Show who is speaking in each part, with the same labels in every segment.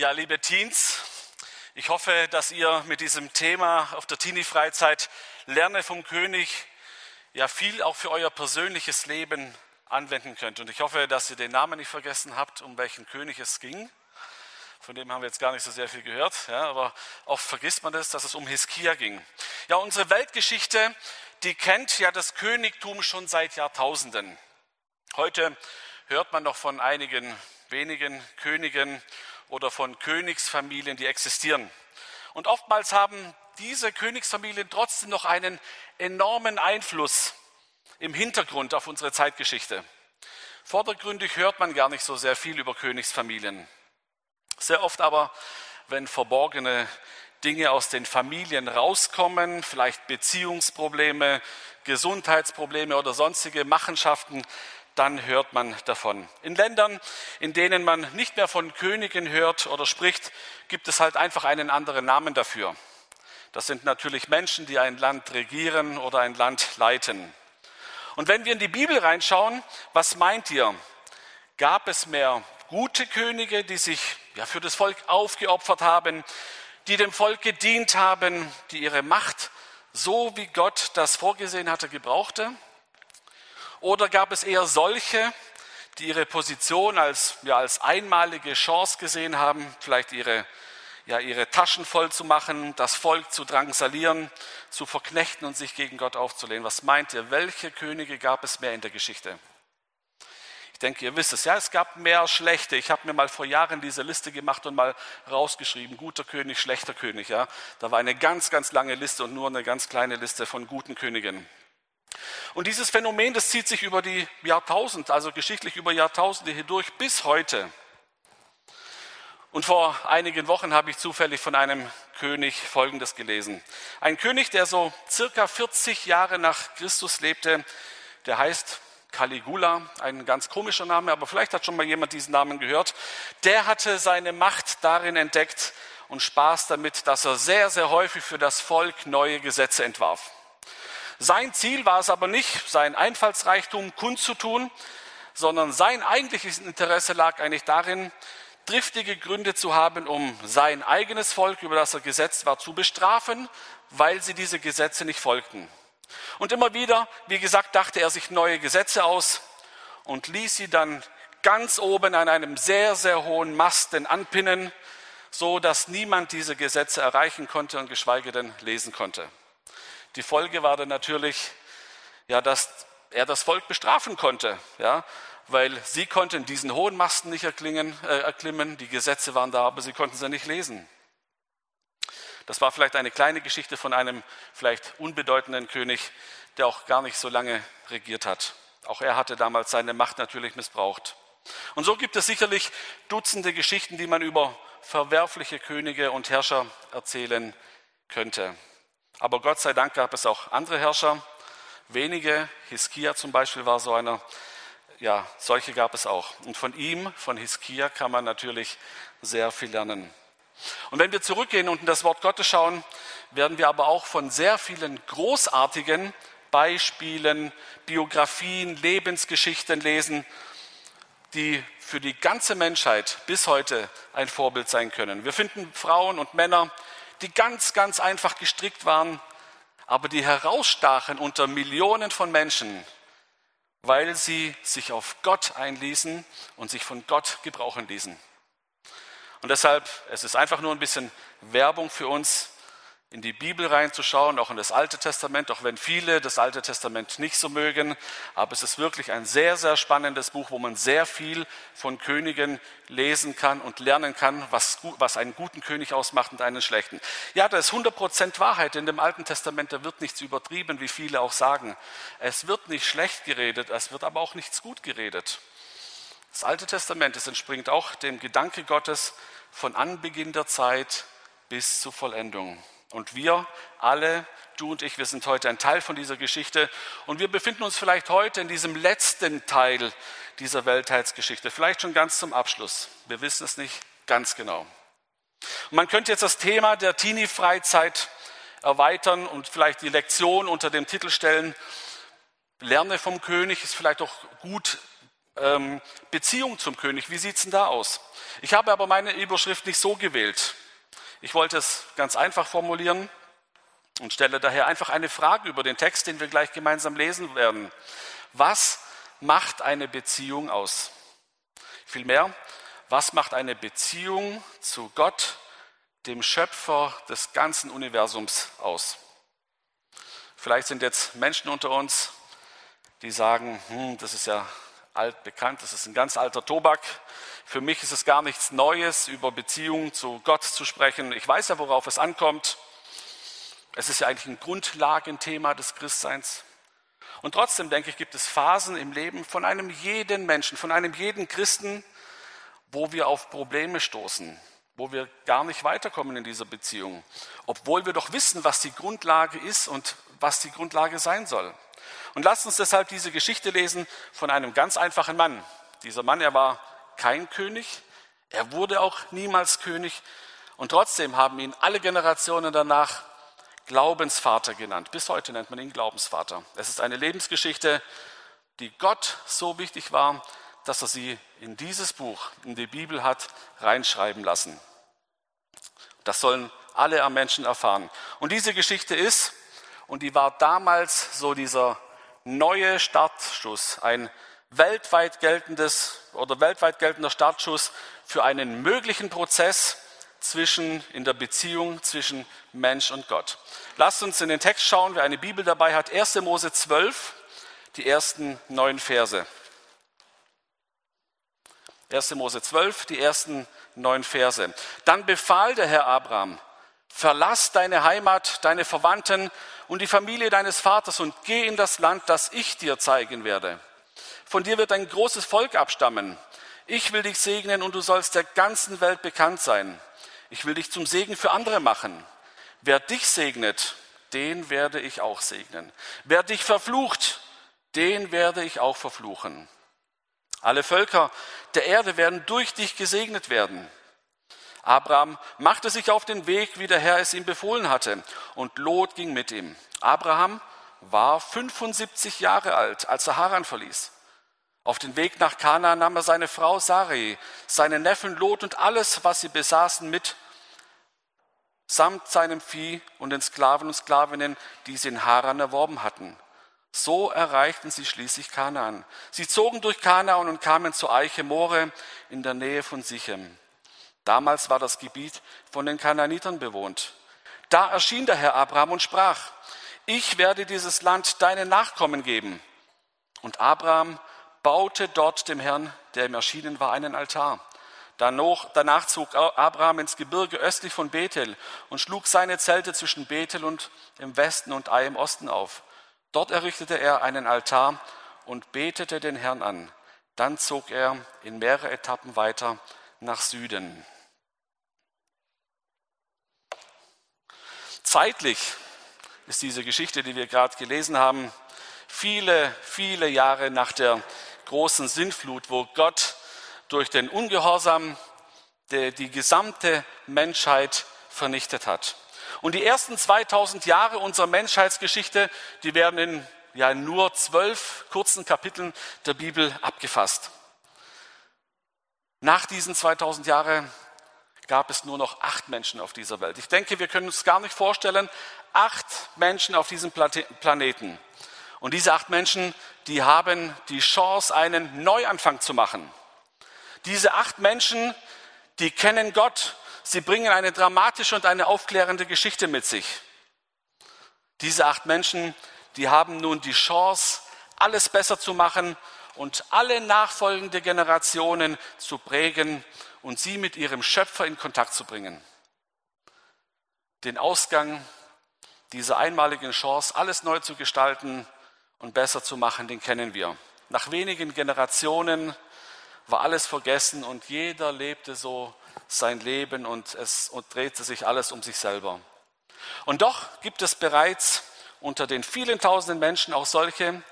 Speaker 1: Ja, liebe Teens, ich hoffe, dass ihr mit diesem Thema auf der Teenie-Freizeit Lerne vom König ja viel auch für euer persönliches Leben anwenden könnt. Und ich hoffe, dass ihr den Namen nicht vergessen habt, um welchen König es ging. Von dem haben wir jetzt gar nicht so sehr viel gehört, ja, aber oft vergisst man das, dass es um Hiskia ging. Ja, unsere Weltgeschichte, die kennt ja das Königtum schon seit Jahrtausenden. Heute hört man noch von einigen wenigen Königen oder von Königsfamilien, die existieren. Und oftmals haben diese Königsfamilien trotzdem noch einen enormen Einfluss im Hintergrund auf unsere Zeitgeschichte. Vordergründig hört man gar nicht so sehr viel über Königsfamilien. Sehr oft aber, wenn verborgene Dinge aus den Familien rauskommen, vielleicht Beziehungsprobleme, Gesundheitsprobleme oder sonstige Machenschaften, dann hört man davon. In Ländern, in denen man nicht mehr von Königen hört oder spricht, gibt es halt einfach einen anderen Namen dafür. Das sind natürlich Menschen, die ein Land regieren oder ein Land leiten. Und wenn wir in die Bibel reinschauen, was meint ihr? Gab es mehr gute Könige, die sich ja, für das Volk aufgeopfert haben, die dem Volk gedient haben, die ihre Macht so wie Gott das vorgesehen hatte, gebrauchte? Oder gab es eher solche, die ihre Position als, ja, als einmalige Chance gesehen haben, vielleicht ihre, ja, ihre Taschen voll zu machen, das Volk zu drangsalieren, zu verknechten und sich gegen Gott aufzulehnen? Was meint ihr? Welche Könige gab es mehr in der Geschichte? Ich denke, ihr wisst es. Ja, es gab mehr schlechte. Ich habe mir mal vor Jahren diese Liste gemacht und mal rausgeschrieben. Guter König, schlechter König. Ja, da war eine ganz, ganz lange Liste und nur eine ganz kleine Liste von guten Königen. Und dieses Phänomen, das zieht sich über die Jahrtausende, also geschichtlich über Jahrtausende hindurch bis heute. Und vor einigen Wochen habe ich zufällig von einem König Folgendes gelesen. Ein König, der so circa 40 Jahre nach Christus lebte, der heißt Caligula, ein ganz komischer Name, aber vielleicht hat schon mal jemand diesen Namen gehört. Der hatte seine Macht darin entdeckt und Spaß damit, dass er sehr, sehr häufig für das Volk neue Gesetze entwarf. Sein Ziel war es aber nicht, seinen Einfallsreichtum kundzutun, sondern sein eigentliches Interesse lag eigentlich darin, driftige Gründe zu haben, um sein eigenes Volk, über das er gesetzt war, zu bestrafen, weil sie diese Gesetze nicht folgten. Und immer wieder, wie gesagt, dachte er sich neue Gesetze aus und ließ sie dann ganz oben an einem sehr, sehr hohen Masten anpinnen, so dass niemand diese Gesetze erreichen konnte und geschweige denn lesen konnte. Die Folge war dann natürlich, ja, dass er das Volk bestrafen konnte, ja, weil sie konnten diesen hohen Masten nicht erklingen, äh, erklimmen, die Gesetze waren da, aber sie konnten sie nicht lesen. Das war vielleicht eine kleine Geschichte von einem vielleicht unbedeutenden König, der auch gar nicht so lange regiert hat. Auch er hatte damals seine Macht natürlich missbraucht. Und so gibt es sicherlich Dutzende Geschichten, die man über verwerfliche Könige und Herrscher erzählen könnte. Aber Gott sei Dank gab es auch andere Herrscher, wenige. Hiskia zum Beispiel war so einer. Ja, solche gab es auch. Und von ihm, von Hiskia, kann man natürlich sehr viel lernen. Und wenn wir zurückgehen und in das Wort Gottes schauen, werden wir aber auch von sehr vielen großartigen Beispielen, Biografien, Lebensgeschichten lesen, die für die ganze Menschheit bis heute ein Vorbild sein können. Wir finden Frauen und Männer, die ganz, ganz einfach gestrickt waren, aber die herausstachen unter Millionen von Menschen, weil sie sich auf Gott einließen und sich von Gott gebrauchen ließen. Und deshalb, es ist einfach nur ein bisschen Werbung für uns, in die Bibel reinzuschauen, auch in das Alte Testament, auch wenn viele das Alte Testament nicht so mögen. Aber es ist wirklich ein sehr, sehr spannendes Buch, wo man sehr viel von Königen lesen kann und lernen kann, was, was einen guten König ausmacht und einen schlechten. Ja, da ist 100% Wahrheit in dem Alten Testament, da wird nichts übertrieben, wie viele auch sagen. Es wird nicht schlecht geredet, es wird aber auch nichts gut geredet. Das Alte Testament, es entspringt auch dem Gedanke Gottes von Anbeginn der Zeit bis zur Vollendung. Und wir alle, du und ich, wir sind heute ein Teil von dieser Geschichte und wir befinden uns vielleicht heute in diesem letzten Teil dieser Weltheitsgeschichte, vielleicht schon ganz zum Abschluss. Wir wissen es nicht ganz genau. Und man könnte jetzt das Thema der Teenie-Freizeit erweitern und vielleicht die Lektion unter dem Titel stellen, Lerne vom König ist vielleicht auch gut ähm, Beziehung zum König. Wie sieht es denn da aus? Ich habe aber meine Überschrift nicht so gewählt. Ich wollte es ganz einfach formulieren und stelle daher einfach eine Frage über den Text, den wir gleich gemeinsam lesen werden. Was macht eine Beziehung aus? Vielmehr, was macht eine Beziehung zu Gott, dem Schöpfer des ganzen Universums, aus? Vielleicht sind jetzt Menschen unter uns, die sagen, hm, das ist ja altbekannt, das ist ein ganz alter Tobak. Für mich ist es gar nichts Neues, über Beziehungen zu Gott zu sprechen. Ich weiß ja, worauf es ankommt. Es ist ja eigentlich ein Grundlagenthema des Christseins. Und trotzdem denke ich, gibt es Phasen im Leben von einem jeden Menschen, von einem jeden Christen, wo wir auf Probleme stoßen, wo wir gar nicht weiterkommen in dieser Beziehung, obwohl wir doch wissen, was die Grundlage ist und was die Grundlage sein soll. Und lasst uns deshalb diese Geschichte lesen von einem ganz einfachen Mann. Dieser Mann, er war kein König, er wurde auch niemals König und trotzdem haben ihn alle Generationen danach Glaubensvater genannt. Bis heute nennt man ihn Glaubensvater. Es ist eine Lebensgeschichte, die Gott so wichtig war, dass er sie in dieses Buch, in die Bibel hat reinschreiben lassen. Das sollen alle am Menschen erfahren. Und diese Geschichte ist, und die war damals so dieser neue Startschuss, ein weltweit geltendes oder weltweit geltender Startschuss für einen möglichen Prozess zwischen, in der Beziehung zwischen Mensch und Gott. Lasst uns in den Text schauen, wer eine Bibel dabei hat. 1. Mose 12, die ersten neun Verse. 1. Mose 12, die ersten neun Verse. Dann befahl der Herr Abraham, verlass deine Heimat, deine Verwandten und die Familie deines Vaters und geh in das Land, das ich dir zeigen werde. Von dir wird ein großes Volk abstammen. Ich will dich segnen und du sollst der ganzen Welt bekannt sein. Ich will dich zum Segen für andere machen. Wer dich segnet, den werde ich auch segnen. Wer dich verflucht, den werde ich auch verfluchen. Alle Völker der Erde werden durch dich gesegnet werden. Abraham machte sich auf den Weg, wie der Herr es ihm befohlen hatte, und Lot ging mit ihm. Abraham war 75 Jahre alt, als er Haran verließ. Auf den Weg nach Kana nahm er seine Frau Sarai, seinen Neffen Lot und alles, was sie besaßen, mit, samt seinem Vieh und den Sklaven und Sklavinnen, die sie in Haran erworben hatten. So erreichten sie schließlich Kanaan. Sie zogen durch Kanaan und kamen zur Eiche More in der Nähe von Sichem. Damals war das Gebiet von den Kanaanitern bewohnt. Da erschien der Herr Abraham und sprach, ich werde dieses Land deinen Nachkommen geben. Und Abraham baute dort dem Herrn, der ihm erschienen war, einen Altar. Danach zog Abraham ins Gebirge östlich von Bethel und schlug seine Zelte zwischen Bethel und im Westen und Ai im Osten auf. Dort errichtete er einen Altar und betete den Herrn an. Dann zog er in mehrere Etappen weiter nach Süden. Zeitlich ist diese Geschichte, die wir gerade gelesen haben, viele, viele Jahre nach der großen Sintflut, wo Gott durch den Ungehorsam die, die gesamte Menschheit vernichtet hat. Und die ersten 2000 Jahre unserer Menschheitsgeschichte, die werden in ja, nur zwölf kurzen Kapiteln der Bibel abgefasst. Nach diesen 2000 Jahren gab es nur noch acht Menschen auf dieser Welt. Ich denke, wir können uns gar nicht vorstellen, acht Menschen auf diesem Planeten. Und diese acht Menschen, die haben die Chance, einen Neuanfang zu machen. Diese acht Menschen, die kennen Gott. Sie bringen eine dramatische und eine aufklärende Geschichte mit sich. Diese acht Menschen, die haben nun die Chance, alles besser zu machen und alle nachfolgende Generationen zu prägen und sie mit ihrem Schöpfer in Kontakt zu bringen. Den Ausgang dieser einmaligen Chance, alles neu zu gestalten, und besser zu machen, den kennen wir. Nach wenigen Generationen war alles vergessen und jeder lebte so sein Leben und es und drehte sich alles um sich selber. Und doch gibt es bereits unter den vielen tausenden Menschen auch solche,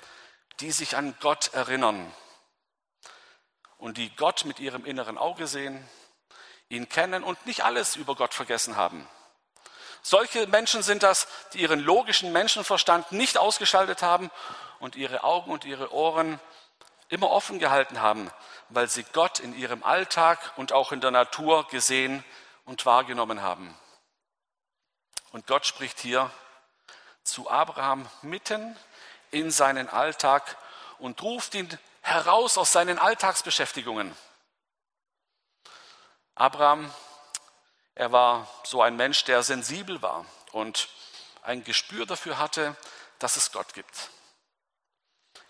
Speaker 1: die sich an Gott erinnern und die Gott mit ihrem inneren Auge sehen, ihn kennen und nicht alles über Gott vergessen haben. Solche Menschen sind das, die ihren logischen Menschenverstand nicht ausgeschaltet haben und ihre Augen und ihre Ohren immer offen gehalten haben, weil sie Gott in ihrem Alltag und auch in der Natur gesehen und wahrgenommen haben. Und Gott spricht hier zu Abraham mitten in seinen Alltag und ruft ihn heraus aus seinen Alltagsbeschäftigungen. Abraham, er war so ein Mensch, der sensibel war und ein Gespür dafür hatte, dass es Gott gibt.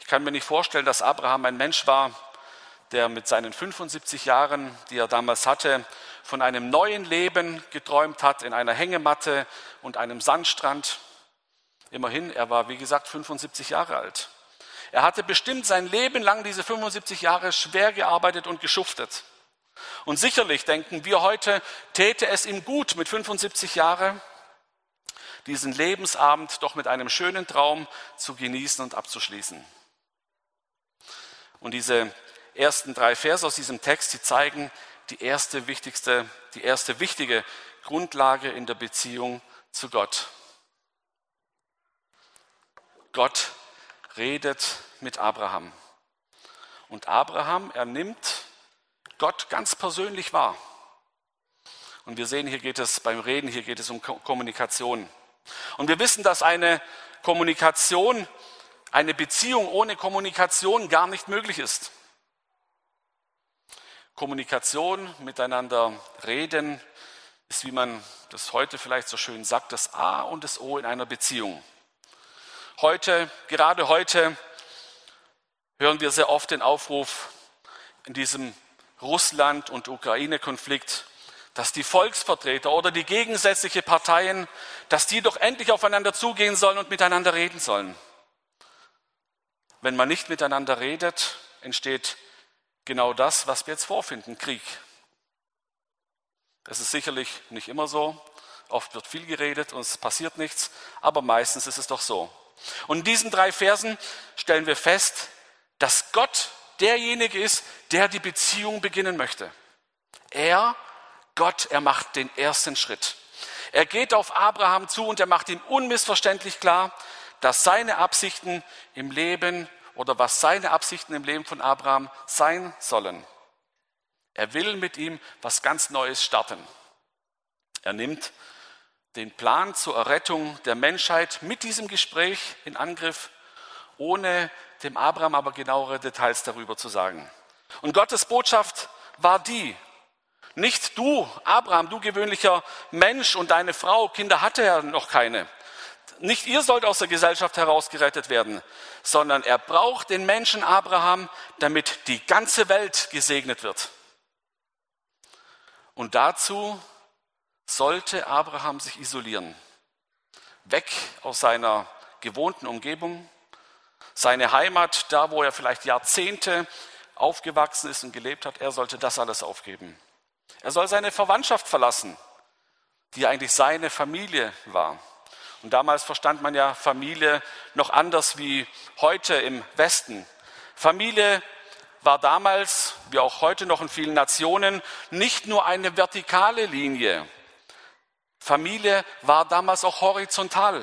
Speaker 1: Ich kann mir nicht vorstellen, dass Abraham ein Mensch war, der mit seinen 75 Jahren, die er damals hatte, von einem neuen Leben geträumt hat in einer Hängematte und einem Sandstrand. Immerhin, er war, wie gesagt, 75 Jahre alt. Er hatte bestimmt sein Leben lang diese 75 Jahre schwer gearbeitet und geschuftet. Und sicherlich denken wir heute, täte es ihm gut mit 75 Jahren, diesen Lebensabend doch mit einem schönen Traum zu genießen und abzuschließen. Und diese ersten drei Verse aus diesem Text, die zeigen die erste wichtigste, die erste wichtige Grundlage in der Beziehung zu Gott. Gott redet mit Abraham. Und Abraham, er nimmt Gott ganz persönlich wahr. Und wir sehen, hier geht es beim Reden, hier geht es um Kommunikation. Und wir wissen, dass eine Kommunikation, eine Beziehung ohne Kommunikation gar nicht möglich ist. Kommunikation, miteinander reden, ist, wie man das heute vielleicht so schön sagt, das A und das O in einer Beziehung. Heute, gerade heute, hören wir sehr oft den Aufruf in diesem Russland- und Ukraine-Konflikt, dass die Volksvertreter oder die gegensätzlichen Parteien, dass die doch endlich aufeinander zugehen sollen und miteinander reden sollen. Wenn man nicht miteinander redet, entsteht genau das, was wir jetzt vorfinden, Krieg. Es ist sicherlich nicht immer so. Oft wird viel geredet und es passiert nichts, aber meistens ist es doch so. Und in diesen drei Versen stellen wir fest, dass Gott derjenige ist, der die Beziehung beginnen möchte. Er, Gott, er macht den ersten Schritt. Er geht auf Abraham zu und er macht ihm unmissverständlich klar, dass seine Absichten im Leben oder was seine Absichten im Leben von Abraham sein sollen. Er will mit ihm was ganz Neues starten. Er nimmt den Plan zur Errettung der Menschheit mit diesem Gespräch in Angriff, ohne dem Abraham aber genauere Details darüber zu sagen. Und Gottes Botschaft war die, nicht du, Abraham, du gewöhnlicher Mensch und deine Frau, Kinder hatte er noch keine, nicht ihr sollt aus der Gesellschaft herausgerettet werden, sondern er braucht den Menschen Abraham, damit die ganze Welt gesegnet wird. Und dazu sollte Abraham sich isolieren, weg aus seiner gewohnten Umgebung, seine Heimat, da wo er vielleicht Jahrzehnte aufgewachsen ist und gelebt hat, er sollte das alles aufgeben. Er soll seine Verwandtschaft verlassen, die eigentlich seine Familie war. Und damals verstand man ja Familie noch anders wie heute im Westen. Familie war damals, wie auch heute noch in vielen Nationen, nicht nur eine vertikale Linie. Familie war damals auch horizontal.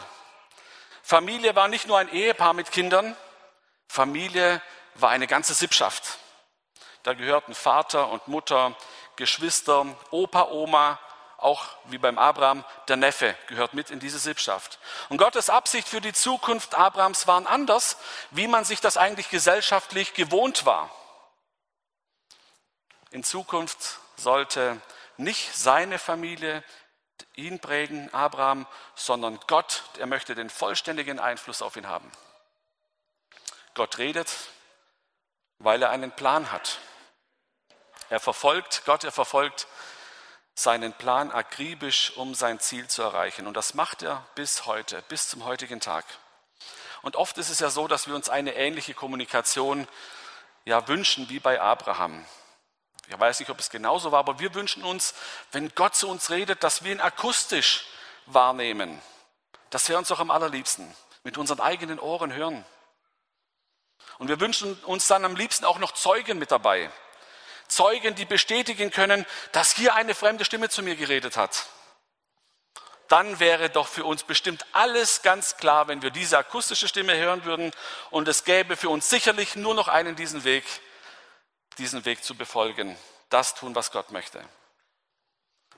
Speaker 1: Familie war nicht nur ein Ehepaar mit Kindern, Familie war eine ganze Sippschaft. Da gehörten Vater und Mutter, Geschwister, Opa, Oma, auch wie beim Abraham, der Neffe gehört mit in diese Sippschaft. Und Gottes Absicht für die Zukunft Abrahams waren anders, wie man sich das eigentlich gesellschaftlich gewohnt war. In Zukunft sollte nicht seine Familie ihn prägen, Abraham, sondern Gott, er möchte den vollständigen Einfluss auf ihn haben. Gott redet, weil er einen Plan hat. Er verfolgt, Gott, er verfolgt seinen Plan akribisch, um sein Ziel zu erreichen. Und das macht er bis heute, bis zum heutigen Tag. Und oft ist es ja so, dass wir uns eine ähnliche Kommunikation ja wünschen wie bei Abraham. Ich weiß nicht, ob es genauso war, aber wir wünschen uns, wenn Gott zu uns redet, dass wir ihn akustisch wahrnehmen. Das wäre uns doch am allerliebsten, mit unseren eigenen Ohren hören. Und wir wünschen uns dann am liebsten auch noch Zeugen mit dabei. Zeugen, die bestätigen können, dass hier eine fremde Stimme zu mir geredet hat. dann wäre doch für uns bestimmt alles ganz klar, wenn wir diese akustische Stimme hören würden und es gäbe für uns sicherlich nur noch einen diesen Weg, diesen Weg zu befolgen, das tun, was Gott möchte.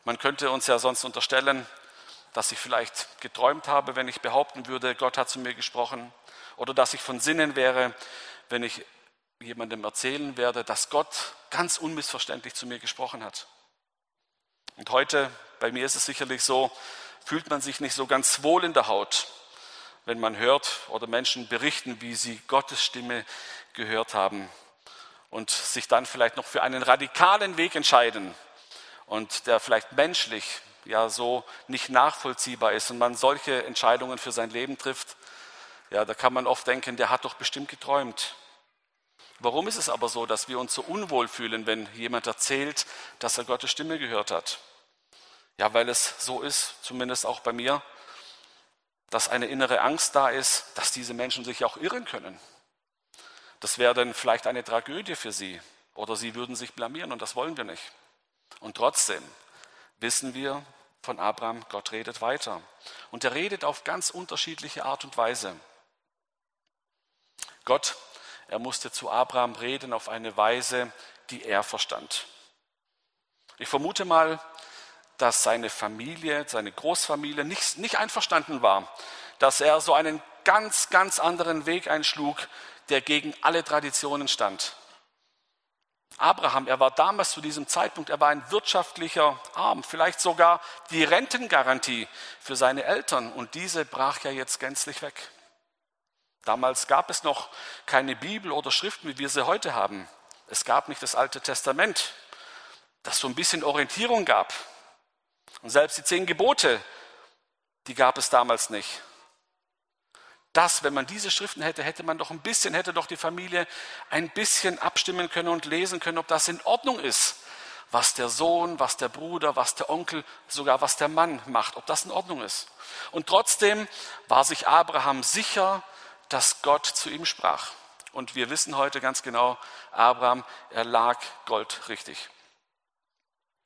Speaker 1: Man könnte uns ja sonst unterstellen, dass ich vielleicht geträumt habe, wenn ich behaupten würde, Gott hat zu mir gesprochen, oder dass ich von Sinnen wäre, wenn ich jemandem erzählen werde, dass Gott ganz unmissverständlich zu mir gesprochen hat. Und heute, bei mir ist es sicherlich so, fühlt man sich nicht so ganz wohl in der Haut, wenn man hört oder Menschen berichten, wie sie Gottes Stimme gehört haben und sich dann vielleicht noch für einen radikalen Weg entscheiden und der vielleicht menschlich ja so nicht nachvollziehbar ist und man solche Entscheidungen für sein Leben trifft, ja, da kann man oft denken, der hat doch bestimmt geträumt. Warum ist es aber so, dass wir uns so unwohl fühlen, wenn jemand erzählt, dass er Gottes Stimme gehört hat? Ja, weil es so ist, zumindest auch bei mir, dass eine innere Angst da ist, dass diese Menschen sich auch irren können. Das wäre dann vielleicht eine Tragödie für sie oder sie würden sich blamieren und das wollen wir nicht. Und trotzdem wissen wir von Abraham, Gott redet weiter. Und er redet auf ganz unterschiedliche Art und Weise. Gott, er musste zu Abraham reden auf eine Weise, die er verstand. Ich vermute mal, dass seine Familie, seine Großfamilie nicht, nicht einverstanden war, dass er so einen ganz, ganz anderen Weg einschlug, der gegen alle Traditionen stand. Abraham, er war damals zu diesem Zeitpunkt, er war ein wirtschaftlicher Arm, vielleicht sogar die Rentengarantie für seine Eltern und diese brach ja jetzt gänzlich weg. Damals gab es noch keine Bibel oder Schriften, wie wir sie heute haben. Es gab nicht das Alte Testament, das so ein bisschen Orientierung gab. Und selbst die zehn Gebote, die gab es damals nicht. Das, wenn man diese Schriften hätte, hätte man doch ein bisschen, hätte doch die Familie ein bisschen abstimmen können und lesen können, ob das in Ordnung ist, was der Sohn, was der Bruder, was der Onkel, sogar was der Mann macht, ob das in Ordnung ist. Und trotzdem war sich Abraham sicher, dass Gott zu ihm sprach. Und wir wissen heute ganz genau, Abraham, er lag Gold richtig.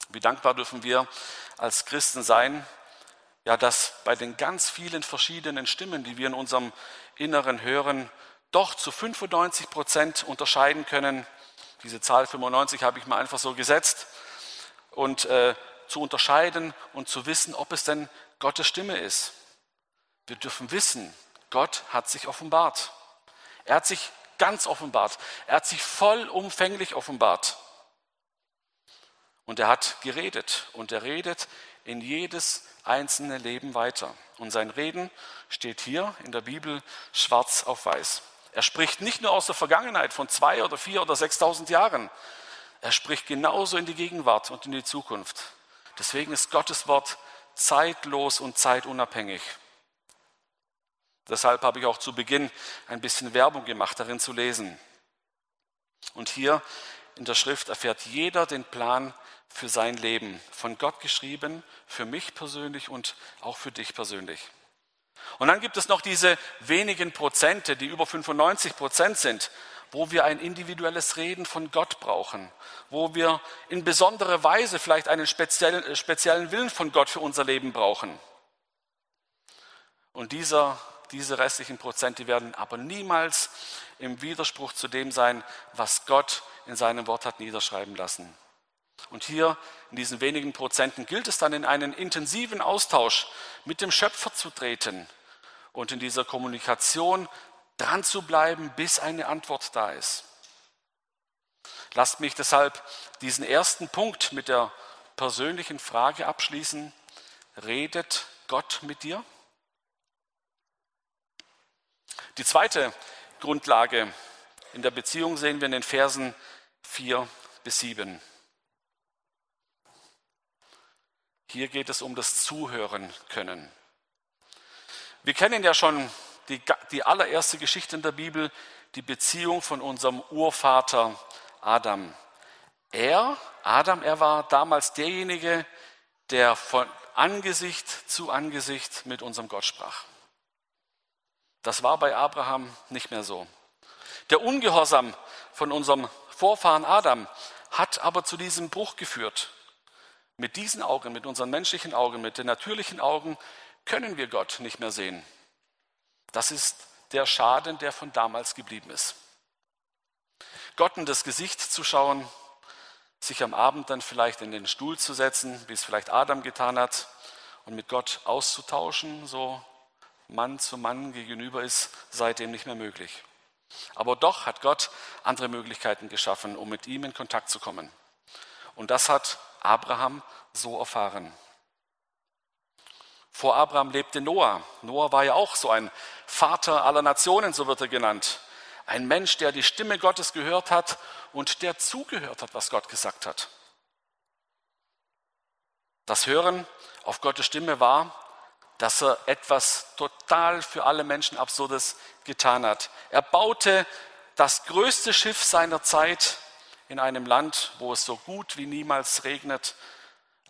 Speaker 1: Wie dankbar dürfen wir als Christen sein, ja, dass bei den ganz vielen verschiedenen Stimmen, die wir in unserem Inneren hören, doch zu 95 Prozent unterscheiden können. Diese Zahl 95 habe ich mal einfach so gesetzt. Und äh, zu unterscheiden und zu wissen, ob es denn Gottes Stimme ist. Wir dürfen wissen, Gott hat sich offenbart. Er hat sich ganz offenbart. Er hat sich vollumfänglich offenbart. Und er hat geredet und er redet in jedes einzelne Leben weiter. Und sein Reden steht hier in der Bibel schwarz auf weiß. Er spricht nicht nur aus der Vergangenheit von zwei oder vier oder sechstausend Jahren. Er spricht genauso in die Gegenwart und in die Zukunft. Deswegen ist Gottes Wort zeitlos und zeitunabhängig. Deshalb habe ich auch zu Beginn ein bisschen Werbung gemacht, darin zu lesen. Und hier in der Schrift erfährt jeder den Plan für sein Leben, von Gott geschrieben, für mich persönlich und auch für dich persönlich. Und dann gibt es noch diese wenigen Prozente, die über 95 Prozent sind, wo wir ein individuelles Reden von Gott brauchen, wo wir in besonderer Weise vielleicht einen speziellen, speziellen Willen von Gott für unser Leben brauchen. Und dieser, diese restlichen Prozente werden aber niemals im Widerspruch zu dem sein, was Gott in seinem Wort hat niederschreiben lassen. Und hier in diesen wenigen Prozenten gilt es dann in einen intensiven Austausch mit dem Schöpfer zu treten und in dieser Kommunikation dran zu bleiben, bis eine Antwort da ist. Lasst mich deshalb diesen ersten Punkt mit der persönlichen Frage abschließen. Redet Gott mit dir? Die zweite Grundlage in der Beziehung sehen wir in den Versen 4 bis 7. Hier geht es um das Zuhören können. Wir kennen ja schon die, die allererste Geschichte in der Bibel, die Beziehung von unserem Urvater Adam. Er, Adam, er war damals derjenige, der von Angesicht zu Angesicht mit unserem Gott sprach. Das war bei Abraham nicht mehr so. Der Ungehorsam von unserem Vorfahren Adam hat aber zu diesem Bruch geführt. Mit diesen Augen, mit unseren menschlichen Augen, mit den natürlichen Augen können wir Gott nicht mehr sehen. Das ist der Schaden, der von damals geblieben ist. Gott in das Gesicht zu schauen, sich am Abend dann vielleicht in den Stuhl zu setzen, wie es vielleicht Adam getan hat, und mit Gott auszutauschen, so Mann zu Mann gegenüber, ist seitdem nicht mehr möglich. Aber doch hat Gott andere Möglichkeiten geschaffen, um mit ihm in Kontakt zu kommen. Und das hat Abraham so erfahren. Vor Abraham lebte Noah. Noah war ja auch so ein Vater aller Nationen, so wird er genannt. Ein Mensch, der die Stimme Gottes gehört hat und der zugehört hat, was Gott gesagt hat. Das Hören auf Gottes Stimme war, dass er etwas total für alle Menschen Absurdes getan hat. Er baute das größte Schiff seiner Zeit in einem Land, wo es so gut wie niemals regnet,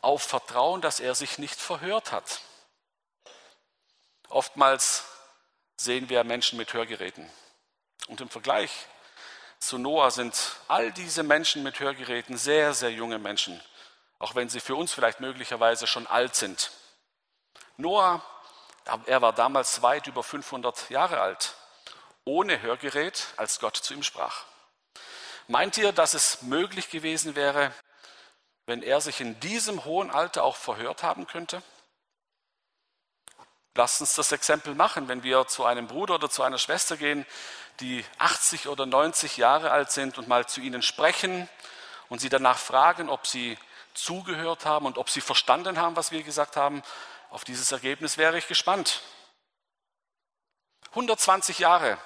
Speaker 1: auf Vertrauen, dass er sich nicht verhört hat. Oftmals sehen wir Menschen mit Hörgeräten. Und im Vergleich zu Noah sind all diese Menschen mit Hörgeräten sehr, sehr junge Menschen, auch wenn sie für uns vielleicht möglicherweise schon alt sind. Noah, er war damals weit über 500 Jahre alt, ohne Hörgerät, als Gott zu ihm sprach. Meint ihr, dass es möglich gewesen wäre, wenn er sich in diesem hohen Alter auch verhört haben könnte? Lasst uns das Exempel machen, wenn wir zu einem Bruder oder zu einer Schwester gehen, die 80 oder 90 Jahre alt sind und mal zu ihnen sprechen und sie danach fragen, ob sie zugehört haben und ob sie verstanden haben, was wir gesagt haben. Auf dieses Ergebnis wäre ich gespannt. 120 Jahre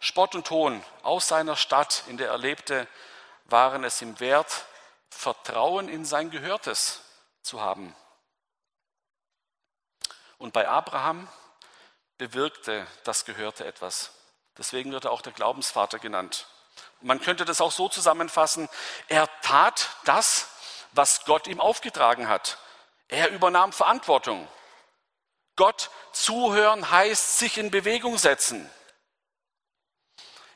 Speaker 1: Spott und Hohn aus seiner Stadt, in der er lebte, waren es ihm wert, Vertrauen in sein Gehörtes zu haben. Und bei Abraham bewirkte das Gehörte etwas. Deswegen wird er auch der Glaubensvater genannt. Man könnte das auch so zusammenfassen, er tat das, was Gott ihm aufgetragen hat. Er übernahm Verantwortung. Gott zuhören heißt sich in Bewegung setzen.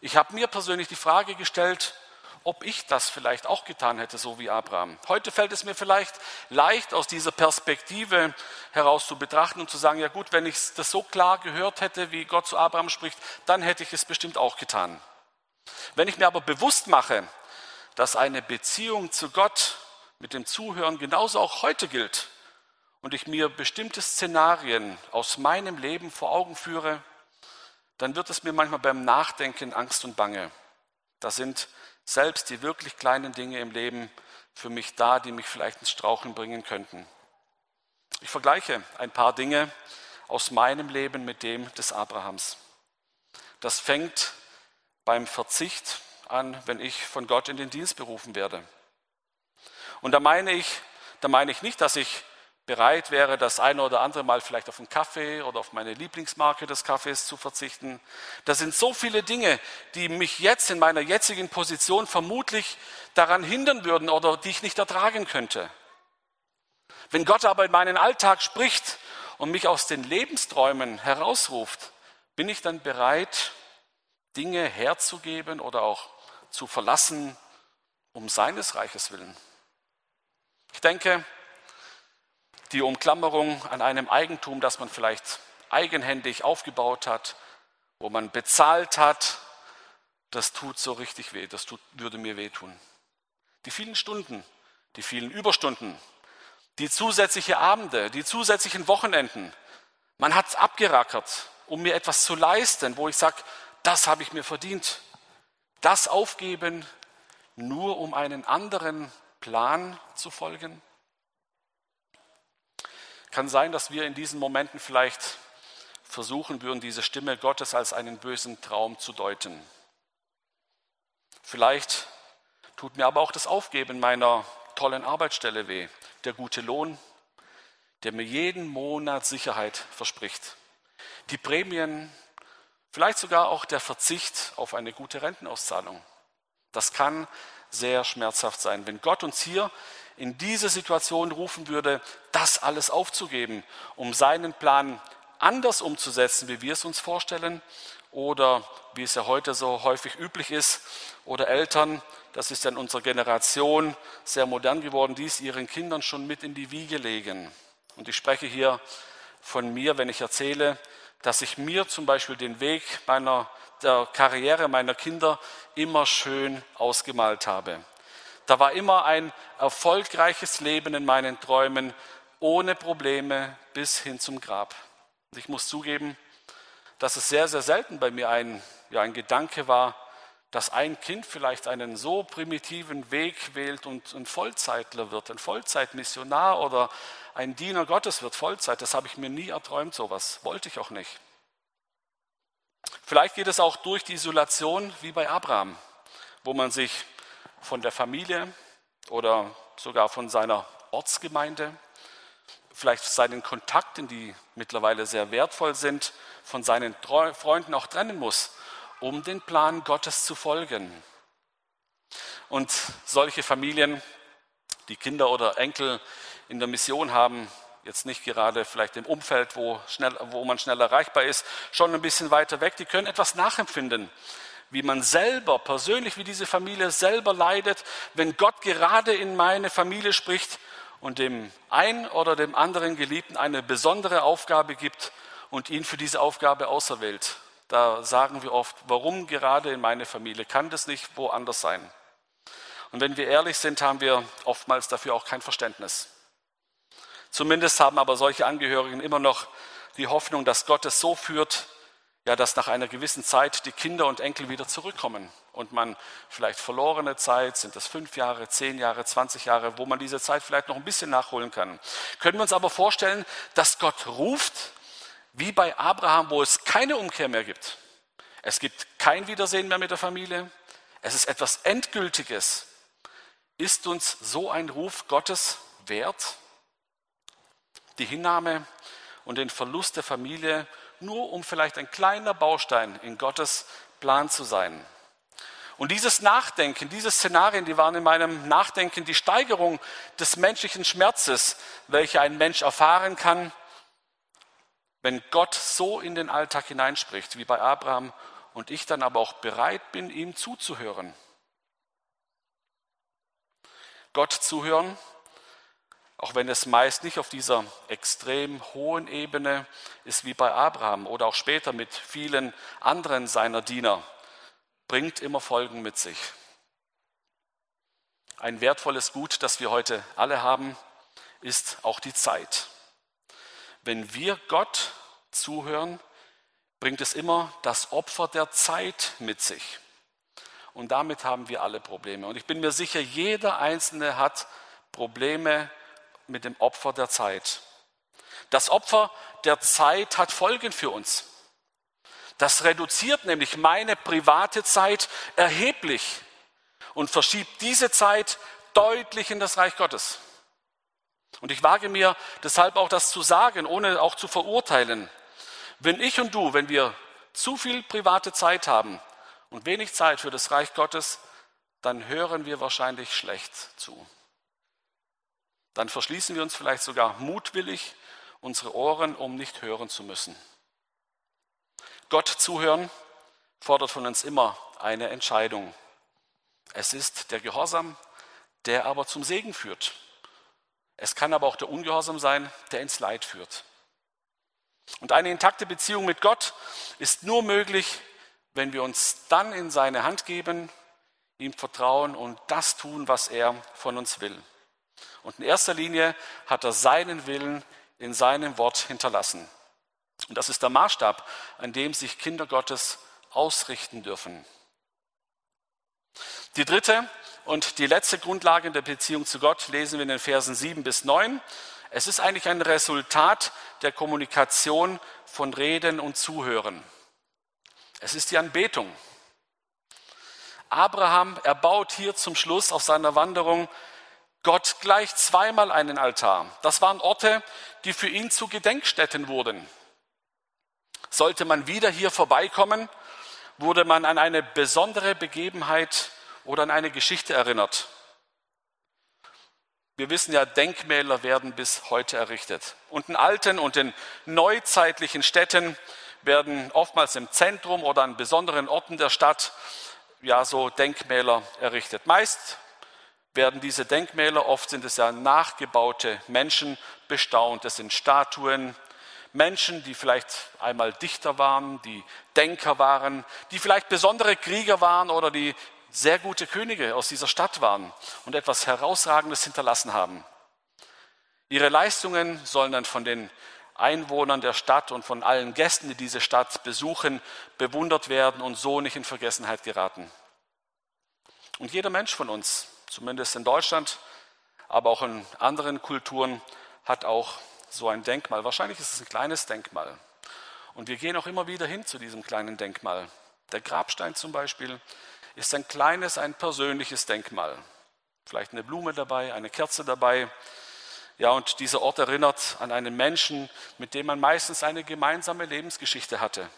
Speaker 1: Ich habe mir persönlich die Frage gestellt, ob ich das vielleicht auch getan hätte, so wie Abraham. Heute fällt es mir vielleicht leicht, aus dieser Perspektive heraus zu betrachten und zu sagen, ja gut, wenn ich das so klar gehört hätte, wie Gott zu Abraham spricht, dann hätte ich es bestimmt auch getan. Wenn ich mir aber bewusst mache, dass eine Beziehung zu Gott mit dem Zuhören genauso auch heute gilt und ich mir bestimmte Szenarien aus meinem Leben vor Augen führe, dann wird es mir manchmal beim Nachdenken Angst und Bange. Da sind selbst die wirklich kleinen Dinge im Leben für mich da, die mich vielleicht ins Strauchen bringen könnten. Ich vergleiche ein paar Dinge aus meinem Leben mit dem des Abrahams. Das fängt beim Verzicht an, wenn ich von Gott in den Dienst berufen werde. Und da meine ich, da meine ich nicht, dass ich bereit wäre, das eine oder andere Mal vielleicht auf einen Kaffee oder auf meine Lieblingsmarke des Kaffees zu verzichten. Das sind so viele Dinge, die mich jetzt in meiner jetzigen Position vermutlich daran hindern würden oder die ich nicht ertragen könnte. Wenn Gott aber in meinen Alltag spricht und mich aus den Lebensträumen herausruft, bin ich dann bereit, Dinge herzugeben oder auch zu verlassen, um seines Reiches willen. Ich denke, die Umklammerung an einem Eigentum, das man vielleicht eigenhändig aufgebaut hat, wo man bezahlt hat, das tut so richtig weh, das tut, würde mir wehtun. Die vielen Stunden, die vielen Überstunden, die zusätzliche Abende, die zusätzlichen Wochenenden, man hat es abgerackert, um mir etwas zu leisten, wo ich sage, das habe ich mir verdient. Das aufgeben, nur um einen anderen Plan zu folgen. Kann sein, dass wir in diesen Momenten vielleicht versuchen würden, diese Stimme Gottes als einen bösen Traum zu deuten. Vielleicht tut mir aber auch das Aufgeben meiner tollen Arbeitsstelle weh, der gute Lohn, der mir jeden Monat Sicherheit verspricht. Die Prämien, vielleicht sogar auch der Verzicht auf eine gute Rentenauszahlung. Das kann sehr schmerzhaft sein. Wenn Gott uns hier in diese Situation rufen würde, das alles aufzugeben, um seinen Plan anders umzusetzen, wie wir es uns vorstellen, oder wie es ja heute so häufig üblich ist, oder Eltern, das ist ja in unserer Generation sehr modern geworden, dies ihren Kindern schon mit in die Wiege legen. Und ich spreche hier von mir, wenn ich erzähle, dass ich mir zum Beispiel den Weg meiner, der Karriere meiner Kinder immer schön ausgemalt habe. Da war immer ein erfolgreiches Leben in meinen Träumen, ohne Probleme bis hin zum Grab. Und ich muss zugeben, dass es sehr, sehr selten bei mir ein, ja, ein Gedanke war, dass ein Kind vielleicht einen so primitiven Weg wählt und ein Vollzeitler wird, ein Vollzeitmissionar oder ein Diener Gottes wird, Vollzeit. Das habe ich mir nie erträumt, sowas. Wollte ich auch nicht. Vielleicht geht es auch durch die Isolation wie bei Abraham, wo man sich von der Familie oder sogar von seiner Ortsgemeinde, vielleicht seinen Kontakten, die mittlerweile sehr wertvoll sind, von seinen Freunden auch trennen muss um den Plan Gottes zu folgen. Und solche Familien, die Kinder oder Enkel in der Mission haben, jetzt nicht gerade vielleicht im Umfeld, wo, schnell, wo man schnell erreichbar ist, schon ein bisschen weiter weg, die können etwas nachempfinden, wie man selber, persönlich wie diese Familie selber leidet, wenn Gott gerade in meine Familie spricht und dem einen oder dem anderen Geliebten eine besondere Aufgabe gibt und ihn für diese Aufgabe auserwählt. Da sagen wir oft, warum gerade in meine Familie? Kann das nicht woanders sein? Und wenn wir ehrlich sind, haben wir oftmals dafür auch kein Verständnis. Zumindest haben aber solche Angehörigen immer noch die Hoffnung, dass Gott es so führt, ja, dass nach einer gewissen Zeit die Kinder und Enkel wieder zurückkommen und man vielleicht verlorene Zeit, sind das fünf Jahre, zehn Jahre, zwanzig Jahre, wo man diese Zeit vielleicht noch ein bisschen nachholen kann. Können wir uns aber vorstellen, dass Gott ruft wie bei Abraham, wo es keine Umkehr mehr gibt. Es gibt kein Wiedersehen mehr mit der Familie. Es ist etwas Endgültiges. Ist uns so ein Ruf Gottes wert? Die Hinnahme und den Verlust der Familie, nur um vielleicht ein kleiner Baustein in Gottes Plan zu sein. Und dieses Nachdenken, diese Szenarien, die waren in meinem Nachdenken die Steigerung des menschlichen Schmerzes, welche ein Mensch erfahren kann, wenn Gott so in den Alltag hineinspricht, wie bei Abraham, und ich dann aber auch bereit bin, ihm zuzuhören. Gott zuhören, auch wenn es meist nicht auf dieser extrem hohen Ebene ist wie bei Abraham oder auch später mit vielen anderen seiner Diener, bringt immer Folgen mit sich. Ein wertvolles Gut, das wir heute alle haben, ist auch die Zeit. Wenn wir Gott zuhören, bringt es immer das Opfer der Zeit mit sich. Und damit haben wir alle Probleme. Und ich bin mir sicher, jeder Einzelne hat Probleme mit dem Opfer der Zeit. Das Opfer der Zeit hat Folgen für uns. Das reduziert nämlich meine private Zeit erheblich und verschiebt diese Zeit deutlich in das Reich Gottes. Und ich wage mir deshalb auch das zu sagen, ohne auch zu verurteilen. Wenn ich und du, wenn wir zu viel private Zeit haben und wenig Zeit für das Reich Gottes, dann hören wir wahrscheinlich schlecht zu. Dann verschließen wir uns vielleicht sogar mutwillig unsere Ohren, um nicht hören zu müssen. Gott zuhören fordert von uns immer eine Entscheidung. Es ist der Gehorsam, der aber zum Segen führt. Es kann aber auch der Ungehorsam sein, der ins Leid führt. Und eine intakte Beziehung mit Gott ist nur möglich, wenn wir uns dann in seine Hand geben, ihm vertrauen und das tun, was er von uns will. Und in erster Linie hat er seinen Willen in seinem Wort hinterlassen. Und das ist der Maßstab, an dem sich Kinder Gottes ausrichten dürfen. Die dritte und die letzte Grundlage in der Beziehung zu Gott lesen wir in den Versen 7 bis 9. Es ist eigentlich ein Resultat der Kommunikation von Reden und Zuhören. Es ist die Anbetung. Abraham erbaut hier zum Schluss auf seiner Wanderung Gott gleich zweimal einen Altar. Das waren Orte, die für ihn zu Gedenkstätten wurden. Sollte man wieder hier vorbeikommen, wurde man an eine besondere Begebenheit oder an eine Geschichte erinnert. Wir wissen ja, Denkmäler werden bis heute errichtet. Und in alten und in neuzeitlichen Städten werden oftmals im Zentrum oder an besonderen Orten der Stadt ja so Denkmäler errichtet. Meist werden diese Denkmäler, oft sind es ja nachgebaute Menschen, bestaunt. Es sind Statuen, Menschen, die vielleicht einmal Dichter waren, die Denker waren, die vielleicht besondere Krieger waren oder die sehr gute Könige aus dieser Stadt waren und etwas Herausragendes hinterlassen haben. Ihre Leistungen sollen dann von den Einwohnern der Stadt und von allen Gästen, die diese Stadt besuchen, bewundert werden und so nicht in Vergessenheit geraten. Und jeder Mensch von uns, zumindest in Deutschland, aber auch in anderen Kulturen, hat auch so ein Denkmal. Wahrscheinlich ist es ein kleines Denkmal. Und wir gehen auch immer wieder hin zu diesem kleinen Denkmal. Der Grabstein zum Beispiel ist ein kleines, ein persönliches Denkmal. Vielleicht eine Blume dabei, eine Kerze dabei. Ja, und dieser Ort erinnert an einen Menschen, mit dem man meistens eine gemeinsame Lebensgeschichte hatte.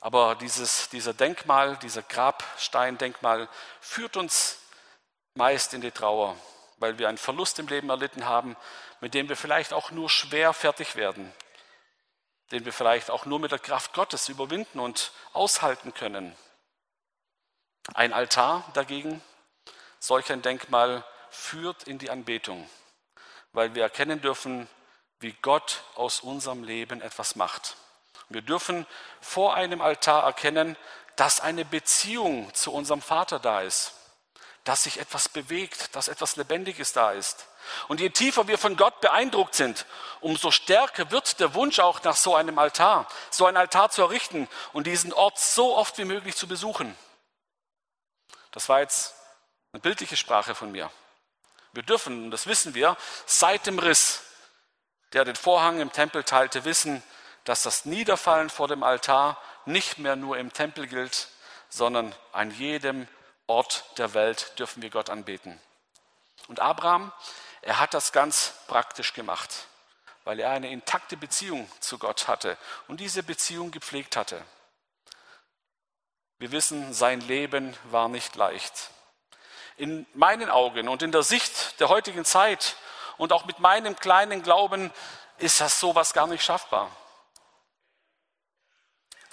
Speaker 1: Aber dieses, dieser Denkmal, dieser Grabsteindenkmal führt uns meist in die Trauer, weil wir einen Verlust im Leben erlitten haben, mit dem wir vielleicht auch nur schwer fertig werden, den wir vielleicht auch nur mit der Kraft Gottes überwinden und aushalten können. Ein Altar dagegen, solch ein Denkmal, führt in die Anbetung, weil wir erkennen dürfen, wie Gott aus unserem Leben etwas macht. Wir dürfen vor einem Altar erkennen, dass eine Beziehung zu unserem Vater da ist, dass sich etwas bewegt, dass etwas Lebendiges da ist. Und je tiefer wir von Gott beeindruckt sind, umso stärker wird der Wunsch auch nach so einem Altar, so ein Altar zu errichten und diesen Ort so oft wie möglich zu besuchen. Das war jetzt eine bildliche Sprache von mir. Wir dürfen, und das wissen wir, seit dem Riss, der den Vorhang im Tempel teilte, wissen, dass das Niederfallen vor dem Altar nicht mehr nur im Tempel gilt, sondern an jedem Ort der Welt dürfen wir Gott anbeten. Und Abraham, er hat das ganz praktisch gemacht, weil er eine intakte Beziehung zu Gott hatte und diese Beziehung gepflegt hatte. Wir wissen, sein Leben war nicht leicht. In meinen Augen und in der Sicht der heutigen Zeit und auch mit meinem kleinen Glauben ist das sowas gar nicht schaffbar.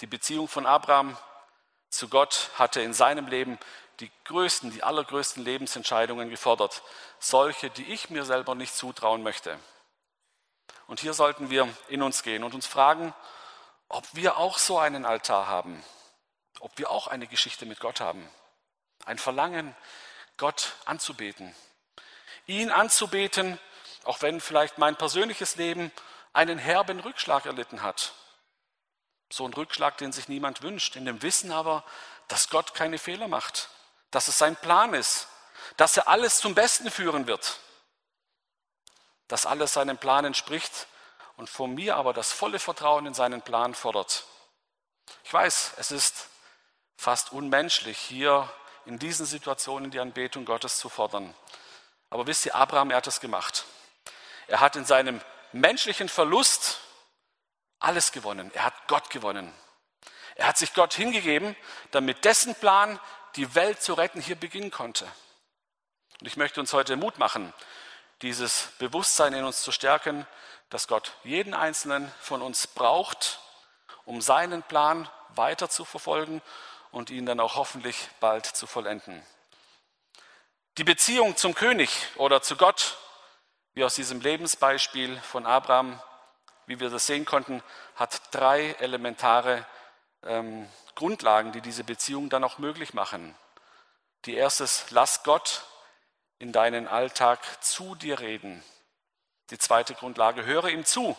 Speaker 1: Die Beziehung von Abraham zu Gott hatte in seinem Leben die größten, die allergrößten Lebensentscheidungen gefordert. Solche, die ich mir selber nicht zutrauen möchte. Und hier sollten wir in uns gehen und uns fragen, ob wir auch so einen Altar haben, ob wir auch eine Geschichte mit Gott haben. Ein Verlangen, Gott anzubeten. Ihn anzubeten, auch wenn vielleicht mein persönliches Leben einen herben Rückschlag erlitten hat. So ein Rückschlag, den sich niemand wünscht, in dem Wissen aber, dass Gott keine Fehler macht, dass es sein Plan ist, dass er alles zum Besten führen wird, dass alles seinem Plan entspricht und von mir aber das volle Vertrauen in seinen Plan fordert. Ich weiß, es ist fast unmenschlich, hier in diesen Situationen die Anbetung Gottes zu fordern. Aber wisst ihr, Abraham, er hat es gemacht. Er hat in seinem menschlichen Verlust alles gewonnen. Er hat Gott gewonnen. Er hat sich Gott hingegeben, damit dessen Plan, die Welt zu retten, hier beginnen konnte. Und ich möchte uns heute Mut machen, dieses Bewusstsein in uns zu stärken, dass Gott jeden einzelnen von uns braucht, um seinen Plan weiter zu verfolgen und ihn dann auch hoffentlich bald zu vollenden. Die Beziehung zum König oder zu Gott, wie aus diesem Lebensbeispiel von Abraham, wie wir das sehen konnten, hat drei elementare ähm, Grundlagen, die diese Beziehung dann auch möglich machen. Die erste ist, lass Gott in deinen Alltag zu dir reden. Die zweite Grundlage, höre ihm zu,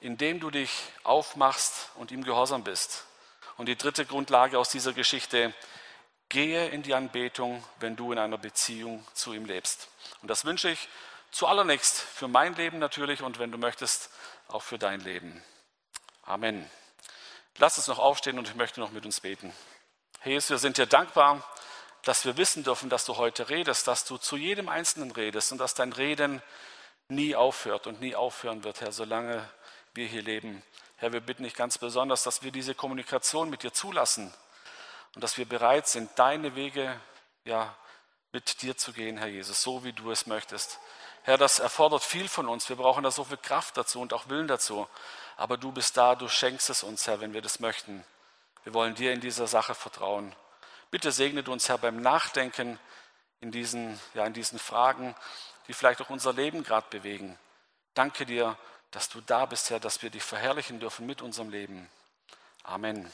Speaker 1: indem du dich aufmachst und ihm gehorsam bist. Und die dritte Grundlage aus dieser Geschichte, gehe in die Anbetung, wenn du in einer Beziehung zu ihm lebst. Und das wünsche ich zuallererst für mein Leben natürlich und wenn du möchtest, auch für dein Leben. Amen. Lass uns noch aufstehen und ich möchte noch mit uns beten. Jesus, wir sind dir dankbar, dass wir wissen dürfen, dass du heute redest, dass du zu jedem Einzelnen redest und dass dein Reden nie aufhört und nie aufhören wird, Herr, solange wir hier leben. Herr, wir bitten dich ganz besonders, dass wir diese Kommunikation mit dir zulassen und dass wir bereit sind, deine Wege ja, mit dir zu gehen, Herr Jesus, so wie du es möchtest. Herr, das erfordert viel von uns. Wir brauchen da so viel Kraft dazu und auch Willen dazu. Aber du bist da, du schenkst es uns, Herr, wenn wir das möchten. Wir wollen dir in dieser Sache vertrauen. Bitte segnet uns, Herr, beim Nachdenken in diesen, ja, in diesen Fragen, die vielleicht auch unser Leben gerade bewegen. Danke dir, dass du da bist, Herr, dass wir dich verherrlichen dürfen mit unserem Leben. Amen.